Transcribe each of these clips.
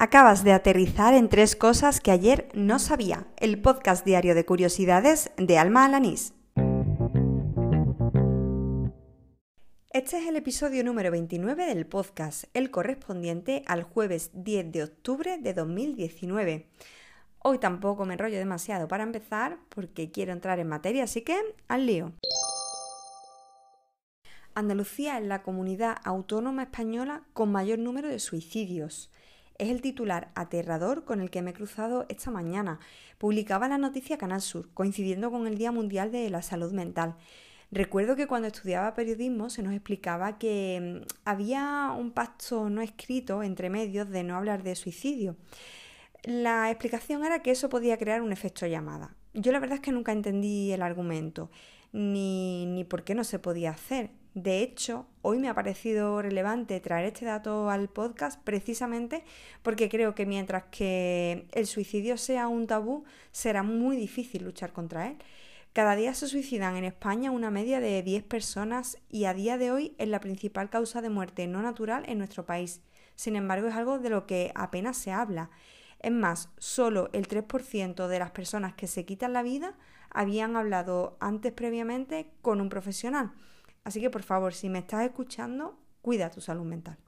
Acabas de aterrizar en tres cosas que ayer no sabía. El podcast diario de curiosidades de Alma Alanís. Este es el episodio número 29 del podcast, el correspondiente al jueves 10 de octubre de 2019. Hoy tampoco me enrollo demasiado para empezar porque quiero entrar en materia, así que al lío. Andalucía es la comunidad autónoma española con mayor número de suicidios. Es el titular aterrador con el que me he cruzado esta mañana. Publicaba la noticia Canal Sur, coincidiendo con el Día Mundial de la Salud Mental. Recuerdo que cuando estudiaba periodismo se nos explicaba que mm, había un pacto no escrito entre medios de no hablar de suicidio. La explicación era que eso podía crear un efecto llamada. Yo la verdad es que nunca entendí el argumento, ni, ni por qué no se podía hacer. De hecho, hoy me ha parecido relevante traer este dato al podcast precisamente porque creo que mientras que el suicidio sea un tabú, será muy difícil luchar contra él. Cada día se suicidan en España una media de 10 personas y a día de hoy es la principal causa de muerte no natural en nuestro país. Sin embargo, es algo de lo que apenas se habla. Es más, solo el 3% de las personas que se quitan la vida habían hablado antes previamente con un profesional. Así que por favor, si me estás escuchando, cuida tu salud mental.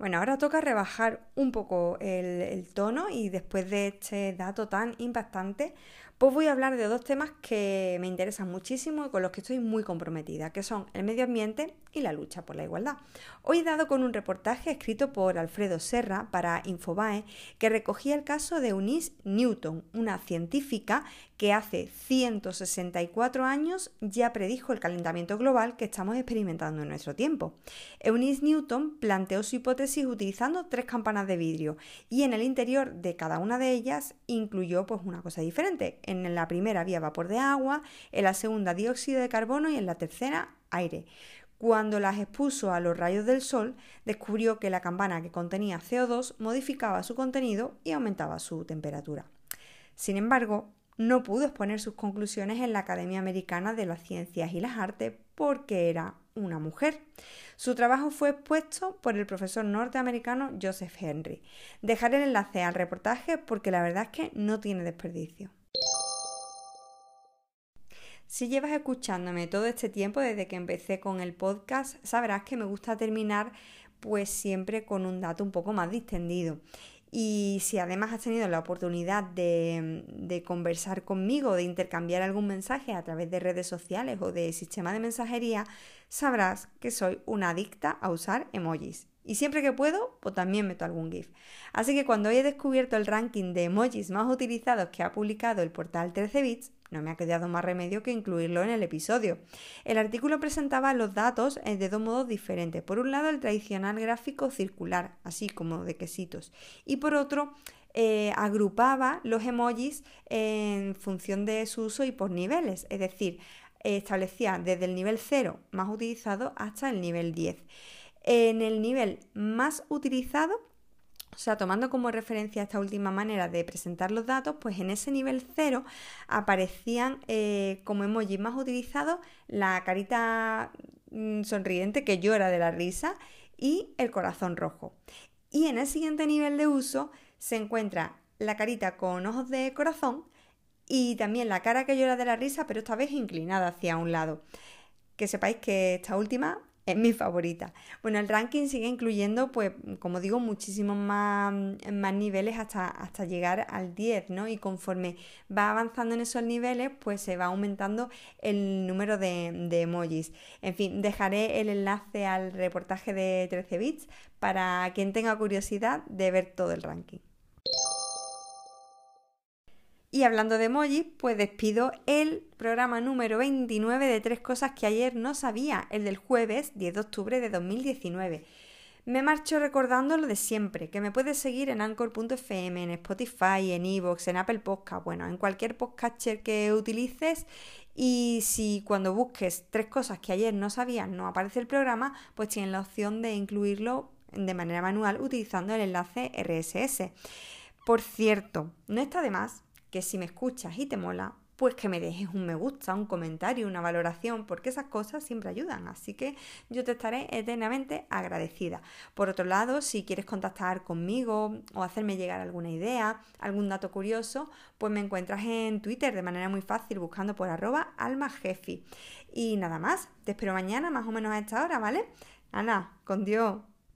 Bueno, ahora toca rebajar un poco el, tono y después de este dato tan impactante, pues voy a hablar de dos temas que me interesan muchísimo y con los que estoy muy comprometida, que son el medio ambiente y la lucha por la igualdad. Hoy he dado con un reportaje escrito por Alfredo Serra para Infobae que recogía el caso de Eunice Newton, una científica que hace 164 años ya predijo el calentamiento global que estamos experimentando en nuestro tiempo. Eunice Newton planteó su hipótesis utilizando tres campanas de vidrio y en el interior de cada una de ellas incluyó pues una cosa diferente. En la primera había vapor de agua, en la segunda dióxido de carbono y en la tercera aire. Cuando las expuso a los rayos del sol, descubrió que la campana que contenía CO2 modificaba su contenido y aumentaba su temperatura. Sin embargo, no pudo exponer sus conclusiones en la Academia Americana de las Ciencias y las Artes porque era una mujer. Su trabajo fue expuesto por el profesor norteamericano Joseph Henry. Dejaré el enlace al reportaje porque la verdad es que no tiene desperdicio. Si llevas escuchándome todo este tiempo desde que empecé con el podcast, sabrás que me gusta terminar pues siempre con un dato un poco más distendido. Y si además has tenido la oportunidad de, conversar conmigo, de intercambiar algún mensaje a través de redes sociales o de sistema de mensajería, sabrás que soy una adicta a usar emojis. Y siempre que puedo, pues también meto algún GIF. Así que cuando he descubierto el ranking de emojis más utilizados que ha publicado el portal 13 bits, no me ha quedado más remedio que incluirlo en el episodio. El artículo presentaba los datos eh, de dos modos diferentes. Por un lado, el tradicional gráfico circular, así como de quesitos. Y por otro, eh, agrupaba los emojis en función de su uso y por niveles. Es decir, establecía desde el nivel 0 más utilizado hasta el nivel 10. En el nivel más utilizado o sea, tomando como referencia esta última manera de presentar los datos, pues en ese nivel 0 aparecían eh, como emoji más utilizados la carita mm, sonriente que llora de la risa y el corazón rojo. Y en el siguiente nivel de uso se encuentra la carita con ojos de corazón y también la cara que llora de la risa, pero esta vez inclinada hacia un lado. Que sepáis que esta última es mi favorita. Bueno, el ranking sigue incluyendo, pues, como digo, muchísimos más, niveles hasta, hasta llegar al 10, ¿no? Y conforme va avanzando en esos niveles, pues se va aumentando el número de, de emojis. En fin, dejaré el enlace al reportaje de 13 bits para quien tenga curiosidad de ver todo el ranking. Y hablando de emojis, pues despido el programa número 29 de tres cosas que ayer no sabía, el del jueves 10 de octubre de 2019. Me marcho recordando lo de siempre, que me puedes seguir en anchor.fm, en Spotify, en Evox, en Apple Podcast, bueno, en cualquier podcatcher que utilices. Y si cuando busques tres cosas que ayer no sabías no aparece el programa, pues tienes la opción de incluirlo de manera manual utilizando el enlace RSS. Por cierto, no está de más que si me escuchas y te mola, pues que me dejes un me gusta, un comentario, una valoración, porque esas cosas siempre ayudan. Así que yo te estaré eternamente agradecida. Por otro lado, si quieres contactar conmigo o hacerme llegar alguna idea, algún dato curioso, pues me encuentras en Twitter de manera muy fácil buscando por arroba almajefi. Y nada más, te espero mañana más o menos a esta hora, ¿vale? Ana, con Dios.